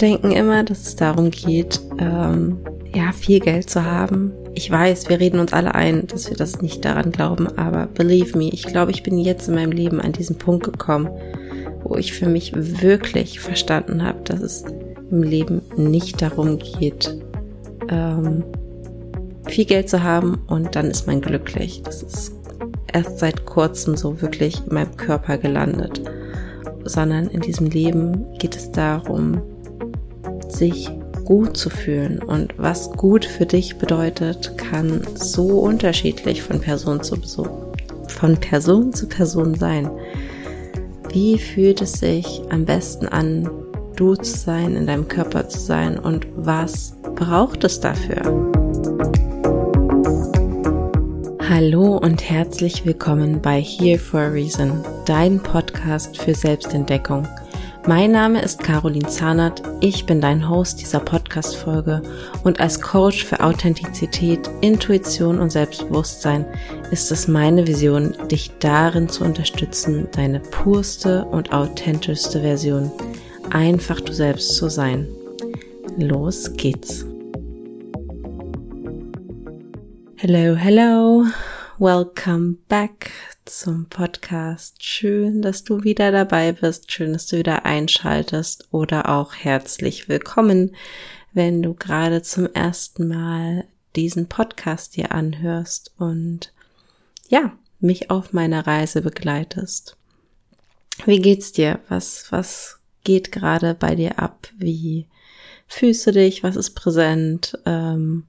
Denken immer, dass es darum geht, ähm, ja, viel Geld zu haben. Ich weiß, wir reden uns alle ein, dass wir das nicht daran glauben, aber believe me, ich glaube, ich bin jetzt in meinem Leben an diesen Punkt gekommen, wo ich für mich wirklich verstanden habe, dass es im Leben nicht darum geht, ähm, viel Geld zu haben und dann ist man glücklich. Das ist erst seit kurzem so wirklich in meinem Körper gelandet, sondern in diesem Leben geht es darum, sich gut zu fühlen. Und was gut für dich bedeutet, kann so unterschiedlich von Person zu Person, von Person zu Person sein. Wie fühlt es sich am besten an, du zu sein, in deinem Körper zu sein und was braucht es dafür? Hallo und herzlich willkommen bei Here for a Reason, dein Podcast für Selbstentdeckung. Mein Name ist Caroline Zahnert, ich bin dein Host dieser Podcast-Folge und als Coach für Authentizität, Intuition und Selbstbewusstsein ist es meine Vision, dich darin zu unterstützen, deine purste und authentischste Version, einfach du selbst zu sein. Los geht's! Hello, hello. Welcome back zum Podcast. Schön, dass du wieder dabei bist. Schön, dass du wieder einschaltest oder auch herzlich willkommen, wenn du gerade zum ersten Mal diesen Podcast dir anhörst und ja, mich auf meiner Reise begleitest. Wie geht's dir? Was, was geht gerade bei dir ab? Wie fühlst du dich? Was ist präsent? Ähm,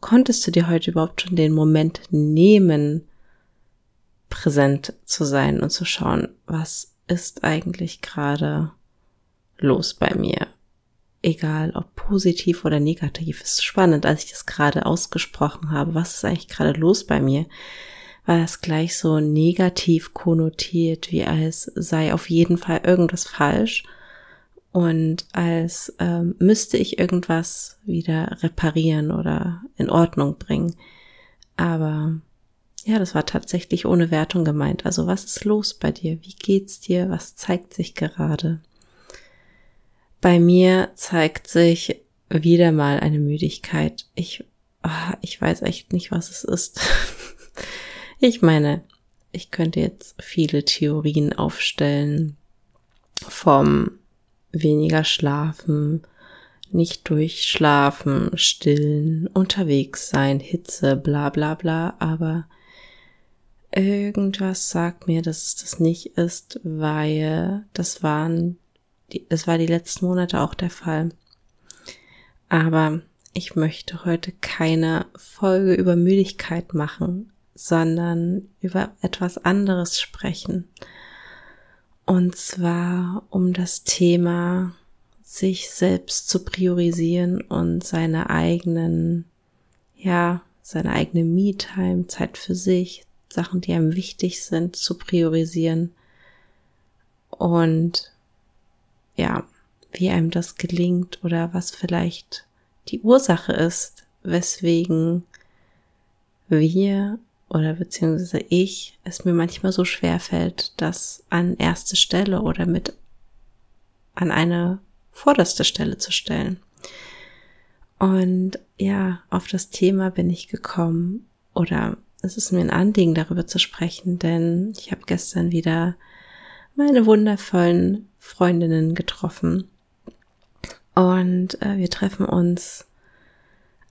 konntest du dir heute überhaupt schon den Moment nehmen, präsent zu sein und zu schauen, was ist eigentlich gerade los bei mir? Egal ob positiv oder negativ. Es ist spannend, als ich das gerade ausgesprochen habe. Was ist eigentlich gerade los bei mir? War das gleich so negativ konnotiert, wie als sei auf jeden Fall irgendwas falsch und als ähm, müsste ich irgendwas wieder reparieren oder in Ordnung bringen. Aber ja, das war tatsächlich ohne Wertung gemeint. Also was ist los bei dir? Wie geht's dir? Was zeigt sich gerade? Bei mir zeigt sich wieder mal eine Müdigkeit. Ich, oh, ich weiß echt nicht, was es ist. ich meine, ich könnte jetzt viele Theorien aufstellen vom weniger schlafen, nicht durchschlafen, stillen, unterwegs sein, Hitze, bla bla bla, aber irgendwas sagt mir, dass es das nicht ist, weil das waren, das war die letzten Monate auch der Fall. Aber ich möchte heute keine Folge über Müdigkeit machen, sondern über etwas anderes sprechen. Und zwar um das Thema, sich selbst zu priorisieren und seine eigenen, ja, seine eigene Me-Time, Zeit für sich, Sachen, die einem wichtig sind, zu priorisieren. Und ja, wie einem das gelingt oder was vielleicht die Ursache ist, weswegen wir oder beziehungsweise ich es mir manchmal so schwer fällt, das an erste Stelle oder mit an eine vorderste Stelle zu stellen. Und ja, auf das Thema bin ich gekommen oder es ist mir ein Anliegen, darüber zu sprechen, denn ich habe gestern wieder meine wundervollen Freundinnen getroffen. Und äh, wir treffen uns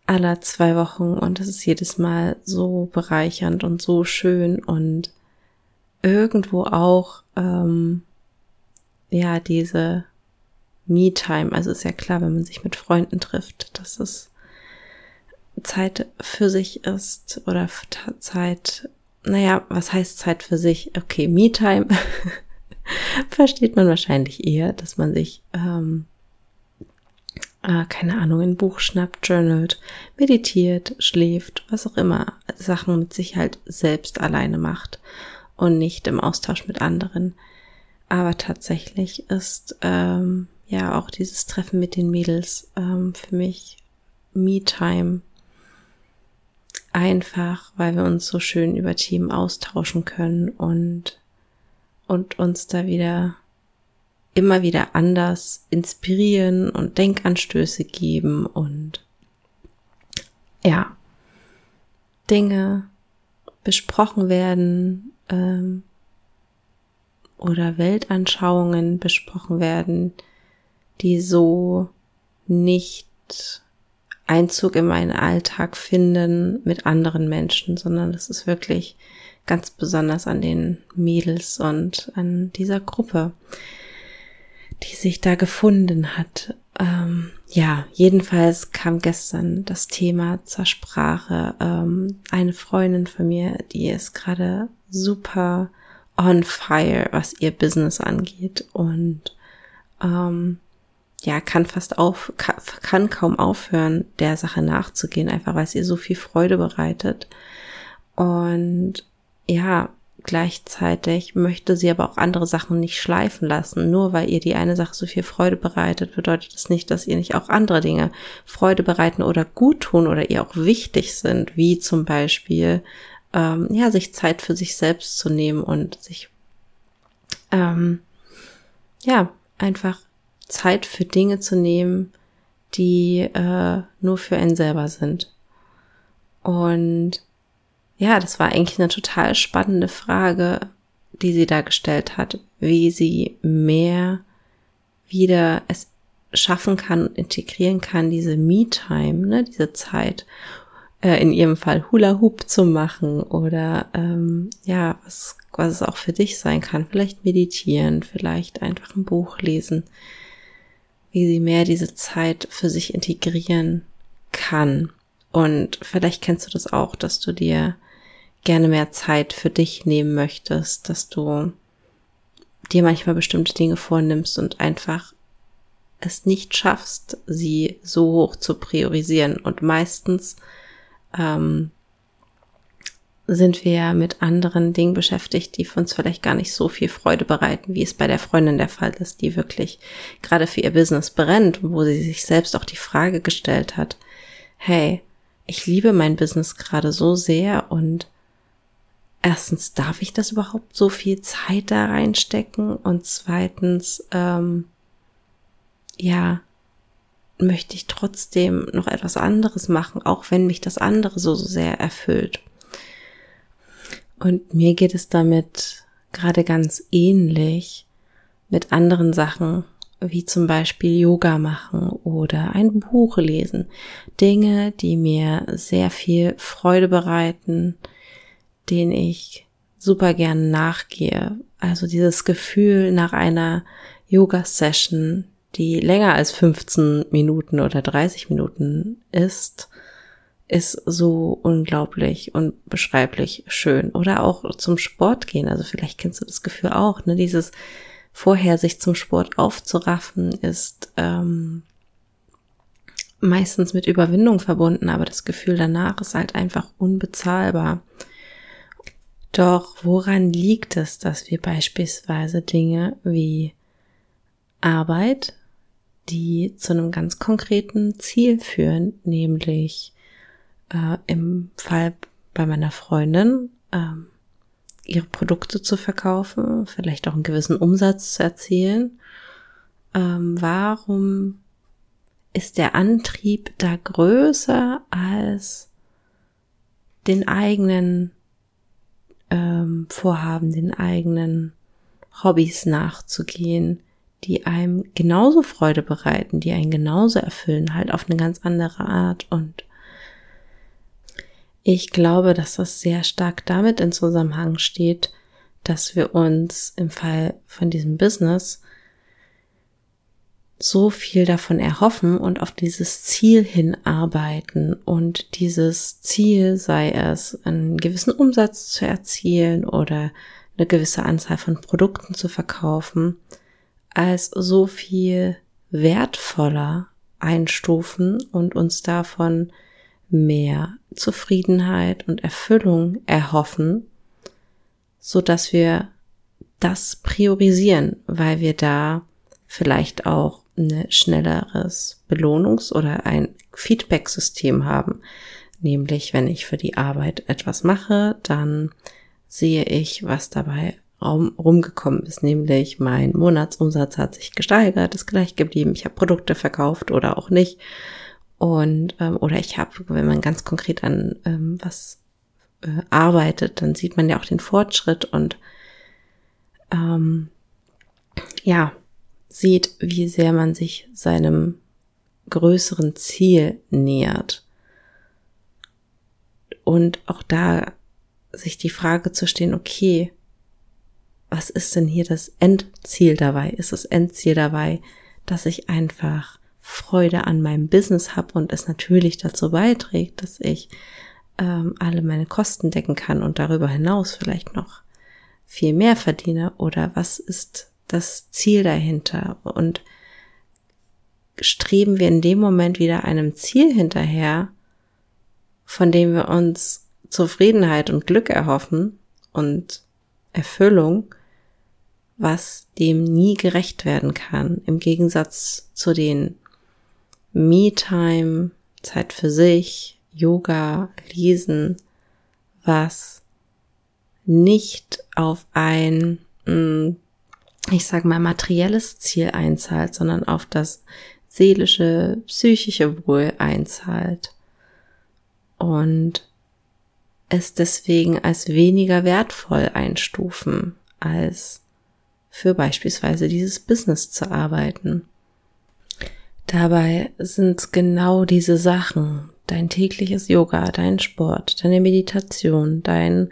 aller zwei Wochen und es ist jedes Mal so bereichernd und so schön und irgendwo auch ähm, ja diese Me-Time. Also ist ja klar, wenn man sich mit Freunden trifft, dass es Zeit für sich ist oder Zeit, naja, was heißt Zeit für sich? Okay, Me-Time versteht man wahrscheinlich eher, dass man sich ähm, äh, keine Ahnung, ein Buch schnappt, journalt, meditiert, schläft, was auch immer, Sachen mit sich halt selbst alleine macht und nicht im Austausch mit anderen. Aber tatsächlich ist ähm, ja auch dieses Treffen mit den Mädels ähm, für mich Me-Time. Einfach, weil wir uns so schön über Themen austauschen können und, und uns da wieder immer wieder anders inspirieren und Denkanstöße geben und ja, Dinge besprochen werden ähm, oder Weltanschauungen besprochen werden, die so nicht Einzug in meinen Alltag finden mit anderen Menschen, sondern das ist wirklich ganz besonders an den Mädels und an dieser Gruppe, die sich da gefunden hat. Ähm, ja, jedenfalls kam gestern das Thema zur Sprache. Ähm, eine Freundin von mir, die ist gerade super on fire, was ihr Business angeht und ähm, ja, kann fast auf, kann, kaum aufhören, der Sache nachzugehen, einfach weil es ihr so viel Freude bereitet. Und ja, gleichzeitig möchte sie aber auch andere Sachen nicht schleifen lassen. Nur weil ihr die eine Sache so viel Freude bereitet, bedeutet das nicht, dass ihr nicht auch andere Dinge Freude bereiten oder gut tun oder ihr auch wichtig sind, wie zum Beispiel, ähm, ja, sich Zeit für sich selbst zu nehmen und sich, ähm, ja, einfach Zeit für Dinge zu nehmen, die äh, nur für einen selber sind. Und ja, das war eigentlich eine total spannende Frage, die sie da gestellt hat, wie sie mehr wieder es schaffen kann und integrieren kann, diese Me-Time, ne, diese Zeit, äh, in ihrem Fall Hula Hoop zu machen oder ähm, ja, was, was es auch für dich sein kann, vielleicht meditieren, vielleicht einfach ein Buch lesen, wie sie mehr diese Zeit für sich integrieren kann. Und vielleicht kennst du das auch, dass du dir gerne mehr Zeit für dich nehmen möchtest, dass du dir manchmal bestimmte Dinge vornimmst und einfach es nicht schaffst, sie so hoch zu priorisieren. Und meistens ähm, sind wir mit anderen Dingen beschäftigt, die uns vielleicht gar nicht so viel Freude bereiten, wie es bei der Freundin der Fall ist, die wirklich gerade für ihr Business brennt, wo sie sich selbst auch die Frage gestellt hat, hey, ich liebe mein Business gerade so sehr und erstens, darf ich das überhaupt so viel Zeit da reinstecken? Und zweitens, ähm, ja, möchte ich trotzdem noch etwas anderes machen, auch wenn mich das andere so, so sehr erfüllt. Und mir geht es damit gerade ganz ähnlich mit anderen Sachen, wie zum Beispiel Yoga machen oder ein Buch lesen. Dinge, die mir sehr viel Freude bereiten, den ich super gern nachgehe. Also dieses Gefühl nach einer Yoga-Session, die länger als 15 Minuten oder 30 Minuten ist, ist so unglaublich und beschreiblich schön. Oder auch zum Sport gehen. Also vielleicht kennst du das Gefühl auch, ne? Dieses vorher sich zum Sport aufzuraffen ist ähm, meistens mit Überwindung verbunden, aber das Gefühl danach ist halt einfach unbezahlbar. Doch woran liegt es, dass wir beispielsweise Dinge wie Arbeit, die zu einem ganz konkreten Ziel führen, nämlich äh, im Fall bei meiner Freundin ähm, ihre Produkte zu verkaufen, vielleicht auch einen gewissen Umsatz zu erzielen. Ähm, warum ist der Antrieb da größer als den eigenen ähm, Vorhaben, den eigenen Hobbys nachzugehen, die einem genauso Freude bereiten, die einen genauso erfüllen, halt auf eine ganz andere Art. Und ich glaube, dass das sehr stark damit in Zusammenhang steht, dass wir uns im Fall von diesem Business so viel davon erhoffen und auf dieses Ziel hinarbeiten und dieses Ziel sei es, einen gewissen Umsatz zu erzielen oder eine gewisse Anzahl von Produkten zu verkaufen, als so viel wertvoller einstufen und uns davon mehr Zufriedenheit und Erfüllung erhoffen, so dass wir das priorisieren, weil wir da vielleicht auch ein schnelleres Belohnungs- oder ein Feedback-System haben. Nämlich, wenn ich für die Arbeit etwas mache, dann sehe ich, was dabei rumgekommen ist, nämlich mein Monatsumsatz hat sich gesteigert, ist gleich geblieben, ich habe Produkte verkauft oder auch nicht. Und ähm, oder ich habe, wenn man ganz konkret an ähm, was äh, arbeitet, dann sieht man ja auch den Fortschritt und ähm, ja, sieht, wie sehr man sich seinem größeren Ziel nähert. Und auch da sich die Frage zu stehen, okay, was ist denn hier das Endziel dabei? Ist das Endziel dabei, dass ich einfach Freude an meinem Business habe und es natürlich dazu beiträgt, dass ich ähm, alle meine Kosten decken kann und darüber hinaus vielleicht noch viel mehr verdiene? Oder was ist das Ziel dahinter? Und streben wir in dem Moment wieder einem Ziel hinterher, von dem wir uns Zufriedenheit und Glück erhoffen und Erfüllung, was dem nie gerecht werden kann, im Gegensatz zu den Me-Time, Zeit für sich, Yoga, Lesen, was nicht auf ein, mm, ich sag mal, materielles Ziel einzahlt, sondern auf das seelische, psychische Wohl einzahlt. Und es deswegen als weniger wertvoll einstufen, als für beispielsweise dieses Business zu arbeiten. Dabei sind genau diese Sachen, dein tägliches Yoga, dein Sport, deine Meditation, dein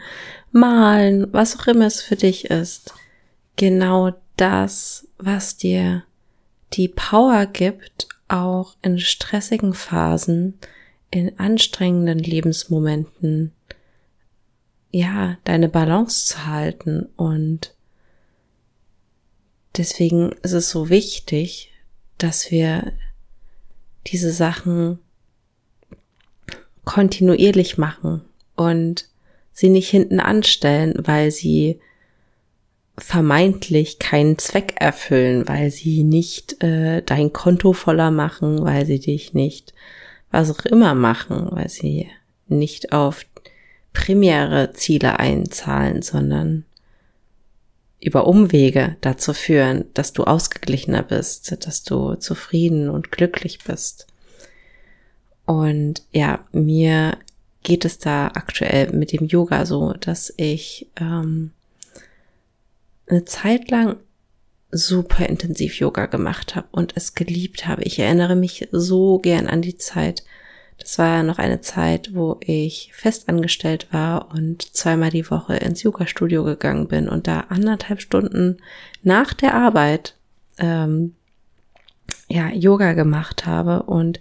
Malen, was auch immer es für dich ist, genau das, was dir die Power gibt, auch in stressigen Phasen, in anstrengenden Lebensmomenten, ja, deine Balance zu halten. Und deswegen ist es so wichtig, dass wir diese Sachen kontinuierlich machen und sie nicht hinten anstellen, weil sie vermeintlich keinen Zweck erfüllen, weil sie nicht äh, dein Konto voller machen, weil sie dich nicht was auch immer machen, weil sie nicht auf primäre Ziele einzahlen, sondern über Umwege dazu führen, dass du ausgeglichener bist, dass du zufrieden und glücklich bist. Und ja, mir geht es da aktuell mit dem Yoga so, dass ich ähm, eine Zeit lang super intensiv Yoga gemacht habe und es geliebt habe. Ich erinnere mich so gern an die Zeit. Das war ja noch eine Zeit, wo ich festangestellt war und zweimal die Woche ins Yoga-Studio gegangen bin und da anderthalb Stunden nach der Arbeit ähm, ja Yoga gemacht habe und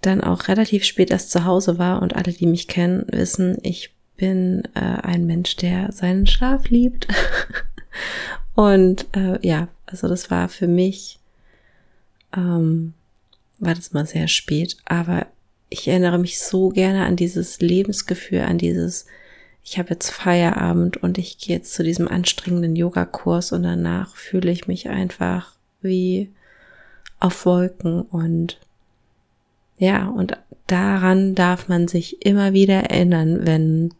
dann auch relativ spät erst zu Hause war und alle, die mich kennen, wissen, ich bin äh, ein Mensch, der seinen Schlaf liebt. und äh, ja, also das war für mich, ähm, war das mal sehr spät, aber ich erinnere mich so gerne an dieses Lebensgefühl, an dieses, ich habe jetzt Feierabend und ich gehe jetzt zu diesem anstrengenden Yogakurs und danach fühle ich mich einfach wie auf Wolken und ja, und daran darf man sich immer wieder erinnern, wenn,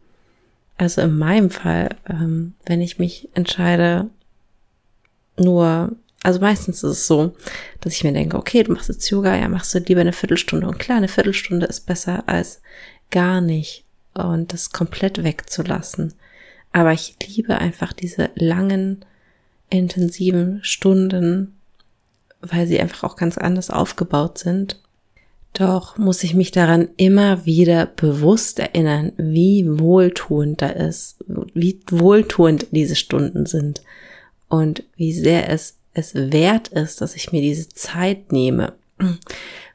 also in meinem Fall, ähm, wenn ich mich entscheide, nur, also meistens ist es so, dass ich mir denke, okay, du machst jetzt Yoga, ja, machst du lieber eine Viertelstunde. Und klar, eine Viertelstunde ist besser als gar nicht und das komplett wegzulassen. Aber ich liebe einfach diese langen, intensiven Stunden, weil sie einfach auch ganz anders aufgebaut sind doch muss ich mich daran immer wieder bewusst erinnern, wie wohltuend da ist, wie wohltuend diese Stunden sind und wie sehr es es wert ist, dass ich mir diese Zeit nehme.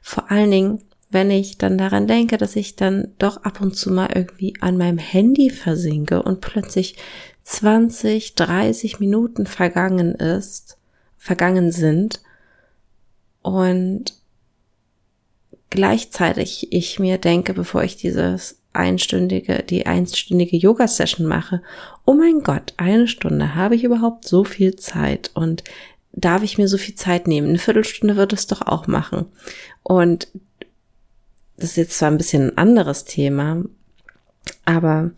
Vor allen Dingen, wenn ich dann daran denke, dass ich dann doch ab und zu mal irgendwie an meinem Handy versinke und plötzlich 20, 30 Minuten vergangen ist, vergangen sind und gleichzeitig ich mir denke, bevor ich dieses einstündige, die einstündige Yoga-Session mache, oh mein Gott, eine Stunde, habe ich überhaupt so viel Zeit und darf ich mir so viel Zeit nehmen? Eine Viertelstunde wird es doch auch machen. Und das ist jetzt zwar ein bisschen ein anderes Thema, aber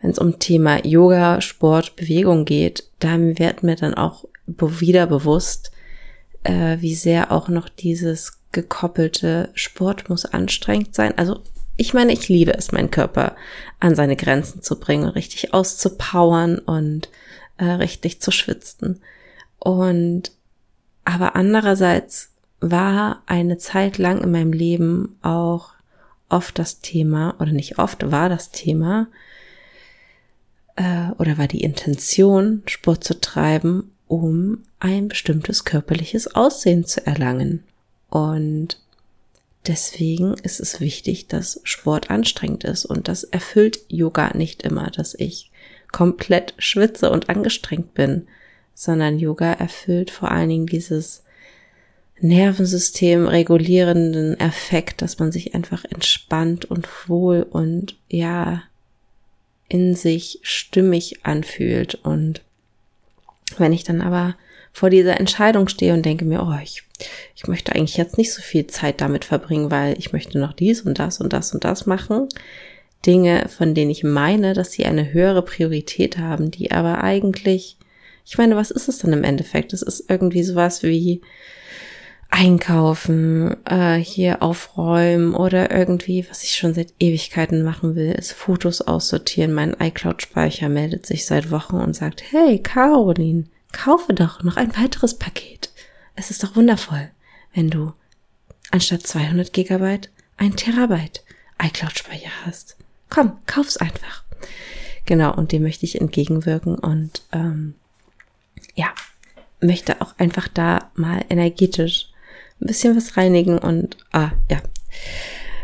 wenn es um Thema Yoga, Sport, Bewegung geht, da wird mir dann auch wieder bewusst, äh, wie sehr auch noch dieses gekoppelte Sport muss anstrengend sein. Also ich meine, ich liebe es, meinen Körper an seine Grenzen zu bringen, richtig auszupowern und äh, richtig zu schwitzen. Und aber andererseits war eine Zeit lang in meinem Leben auch oft das Thema, oder nicht oft, war das Thema, äh, oder war die Intention, Sport zu treiben, um ein bestimmtes körperliches Aussehen zu erlangen. Und deswegen ist es wichtig, dass Sport anstrengend ist. Und das erfüllt Yoga nicht immer, dass ich komplett schwitze und angestrengt bin, sondern Yoga erfüllt vor allen Dingen dieses Nervensystem regulierenden Effekt, dass man sich einfach entspannt und wohl und ja in sich stimmig anfühlt. Und wenn ich dann aber vor dieser Entscheidung stehe und denke mir, oh, ich, ich möchte eigentlich jetzt nicht so viel Zeit damit verbringen, weil ich möchte noch dies und das und das und das machen. Dinge, von denen ich meine, dass sie eine höhere Priorität haben, die aber eigentlich, ich meine, was ist es dann im Endeffekt? Es ist irgendwie sowas wie, einkaufen, äh, hier aufräumen oder irgendwie, was ich schon seit Ewigkeiten machen will, ist Fotos aussortieren. Mein iCloud-Speicher meldet sich seit Wochen und sagt, hey Caroline, kaufe doch noch ein weiteres Paket. Es ist doch wundervoll, wenn du anstatt 200 Gigabyte ein Terabyte iCloud-Speicher hast. Komm, kauf's einfach. Genau, und dem möchte ich entgegenwirken und ähm, ja, möchte auch einfach da mal energetisch ein bisschen was reinigen und ah ja.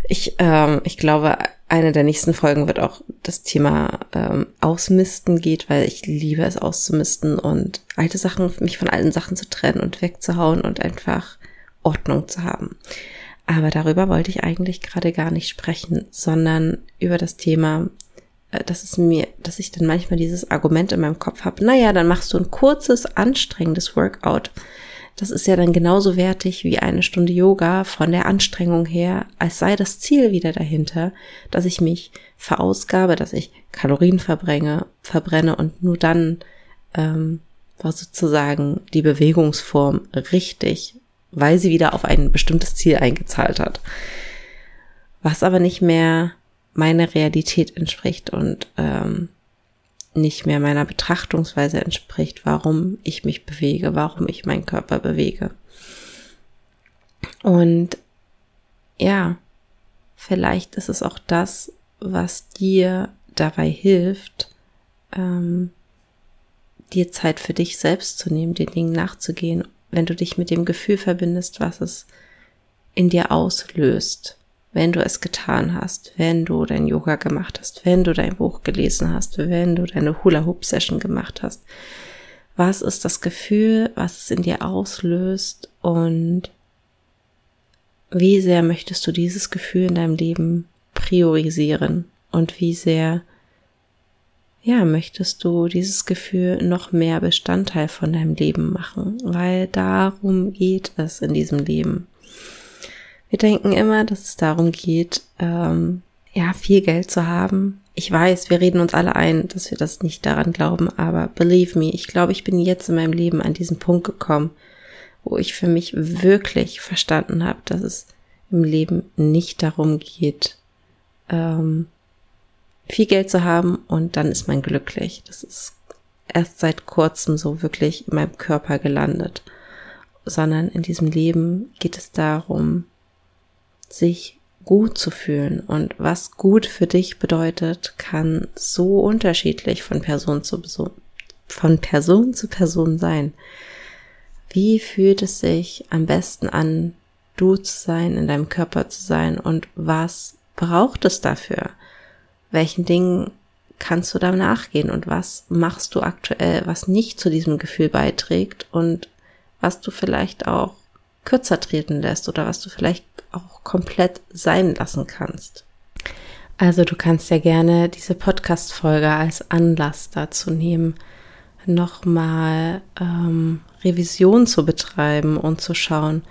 Ich, ähm, ich glaube, eine der nächsten Folgen wird auch das Thema ähm, Ausmisten geht, weil ich liebe es auszumisten und alte Sachen, mich von alten Sachen zu trennen und wegzuhauen und einfach Ordnung zu haben. Aber darüber wollte ich eigentlich gerade gar nicht sprechen, sondern über das Thema, dass es mir, dass ich dann manchmal dieses Argument in meinem Kopf habe, naja, dann machst du ein kurzes, anstrengendes Workout das ist ja dann genauso wertig wie eine Stunde Yoga von der Anstrengung her, als sei das Ziel wieder dahinter, dass ich mich verausgabe, dass ich Kalorien verbrenne, verbrenne und nur dann ähm, war sozusagen die Bewegungsform richtig, weil sie wieder auf ein bestimmtes Ziel eingezahlt hat. Was aber nicht mehr meiner Realität entspricht und ähm, nicht mehr meiner Betrachtungsweise entspricht, warum ich mich bewege, warum ich meinen Körper bewege. Und ja, vielleicht ist es auch das, was dir dabei hilft, ähm, dir Zeit für dich selbst zu nehmen, den Dingen nachzugehen, wenn du dich mit dem Gefühl verbindest, was es in dir auslöst wenn du es getan hast, wenn du dein Yoga gemacht hast, wenn du dein Buch gelesen hast, wenn du deine Hula-Hoop-Session gemacht hast. Was ist das Gefühl, was es in dir auslöst und wie sehr möchtest du dieses Gefühl in deinem Leben priorisieren und wie sehr ja, möchtest du dieses Gefühl noch mehr Bestandteil von deinem Leben machen, weil darum geht es in diesem Leben. Wir denken immer, dass es darum geht, ähm, ja, viel Geld zu haben. Ich weiß, wir reden uns alle ein, dass wir das nicht daran glauben, aber believe me, ich glaube, ich bin jetzt in meinem Leben an diesen Punkt gekommen, wo ich für mich wirklich verstanden habe, dass es im Leben nicht darum geht, ähm, viel Geld zu haben und dann ist man glücklich. Das ist erst seit kurzem so wirklich in meinem Körper gelandet, sondern in diesem Leben geht es darum, sich gut zu fühlen. Und was gut für dich bedeutet, kann so unterschiedlich von Person zu Person, von Person zu Person sein. Wie fühlt es sich am besten an, du zu sein, in deinem Körper zu sein und was braucht es dafür? Welchen Dingen kannst du da nachgehen und was machst du aktuell, was nicht zu diesem Gefühl beiträgt und was du vielleicht auch kürzer treten lässt oder was du vielleicht auch komplett sein lassen kannst. Also du kannst ja gerne diese Podcast-Folge als Anlass dazu nehmen, nochmal ähm, Revision zu betreiben und zu schauen,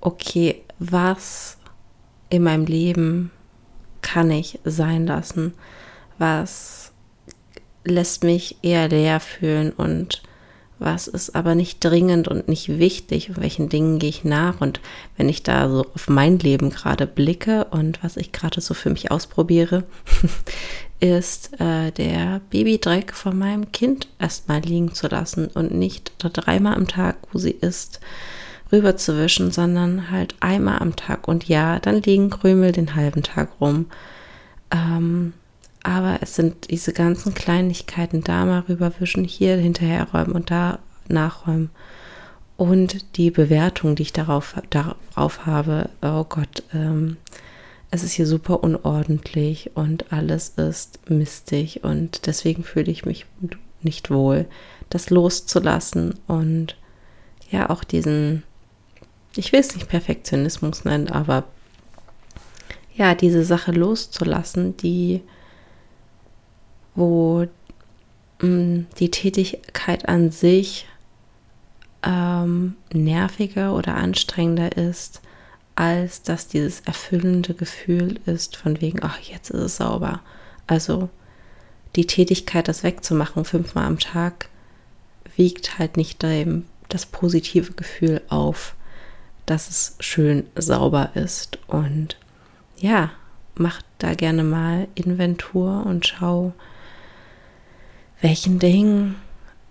okay, was in meinem Leben kann ich sein lassen? Was lässt mich eher leer fühlen und was ist aber nicht dringend und nicht wichtig und welchen Dingen gehe ich nach und wenn ich da so auf mein Leben gerade blicke und was ich gerade so für mich ausprobiere, ist äh, der Babydreck von meinem Kind erstmal liegen zu lassen und nicht dreimal am Tag, wo sie ist, rüberzuwischen, sondern halt einmal am Tag. Und ja, dann liegen Krümel den halben Tag rum. Ähm, aber es sind diese ganzen Kleinigkeiten, da mal rüberwischen, hier hinterher räumen und da nachräumen. Und die Bewertung, die ich darauf, darauf habe, oh Gott, ähm, es ist hier super unordentlich und alles ist mistig und deswegen fühle ich mich nicht wohl, das loszulassen und ja auch diesen ich will es nicht Perfektionismus nennen, aber ja, diese Sache loszulassen, die, wo mh, mm, die Tätigkeit an sich ähm, nerviger oder anstrengender ist, als dass dieses erfüllende Gefühl ist von wegen, ach, jetzt ist es sauber. Also die Tätigkeit, das wegzumachen, fünfmal am Tag, wiegt halt nicht dem, das positive Gefühl auf dass es schön sauber ist. Und ja, mach da gerne mal Inventur und schau, welchen Dingen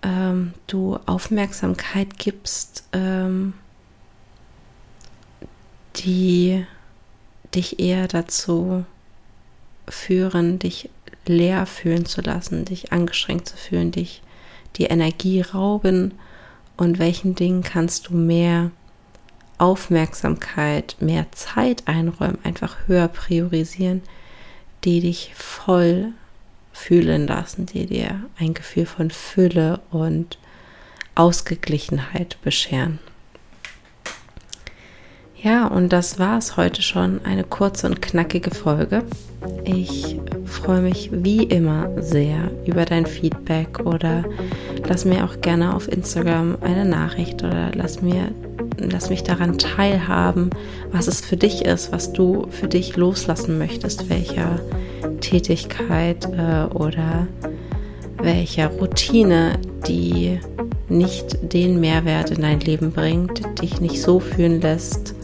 ähm, du Aufmerksamkeit gibst, ähm, die dich eher dazu führen, dich leer fühlen zu lassen, dich angeschränkt zu fühlen, dich die Energie rauben. Und welchen Dingen kannst du mehr Aufmerksamkeit, mehr Zeit einräumen, einfach höher priorisieren, die dich voll fühlen lassen, die dir ein Gefühl von Fülle und Ausgeglichenheit bescheren. Ja, und das war es heute schon. Eine kurze und knackige Folge. Ich freue mich wie immer sehr über dein Feedback oder lass mir auch gerne auf Instagram eine Nachricht oder lass mir lass mich daran teilhaben, was es für dich ist, was du für dich loslassen möchtest, welcher Tätigkeit äh, oder welcher Routine, die nicht den Mehrwert in dein Leben bringt, dich nicht so fühlen lässt,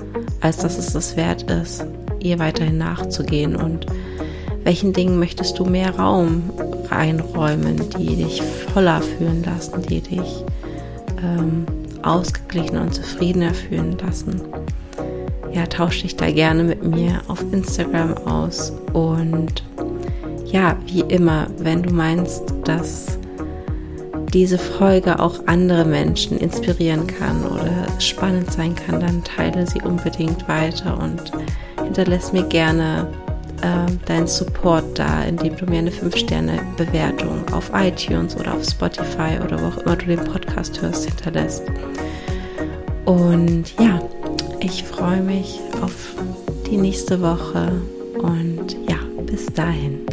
als dass es das wert ist, ihr weiterhin nachzugehen. Und welchen Dingen möchtest du mehr Raum reinräumen, die dich voller fühlen lassen, die dich ähm, ausgeglichener und zufriedener fühlen lassen. Ja, tausche dich da gerne mit mir auf Instagram aus. Und ja, wie immer, wenn du meinst, dass diese Folge auch andere Menschen inspirieren kann oder spannend sein kann, dann teile sie unbedingt weiter und hinterlässt mir gerne äh, deinen Support da, indem du mir eine 5-Sterne-Bewertung auf iTunes oder auf Spotify oder wo auch immer du den Podcast hörst, hinterlässt. Und ja, ich freue mich auf die nächste Woche und ja, bis dahin.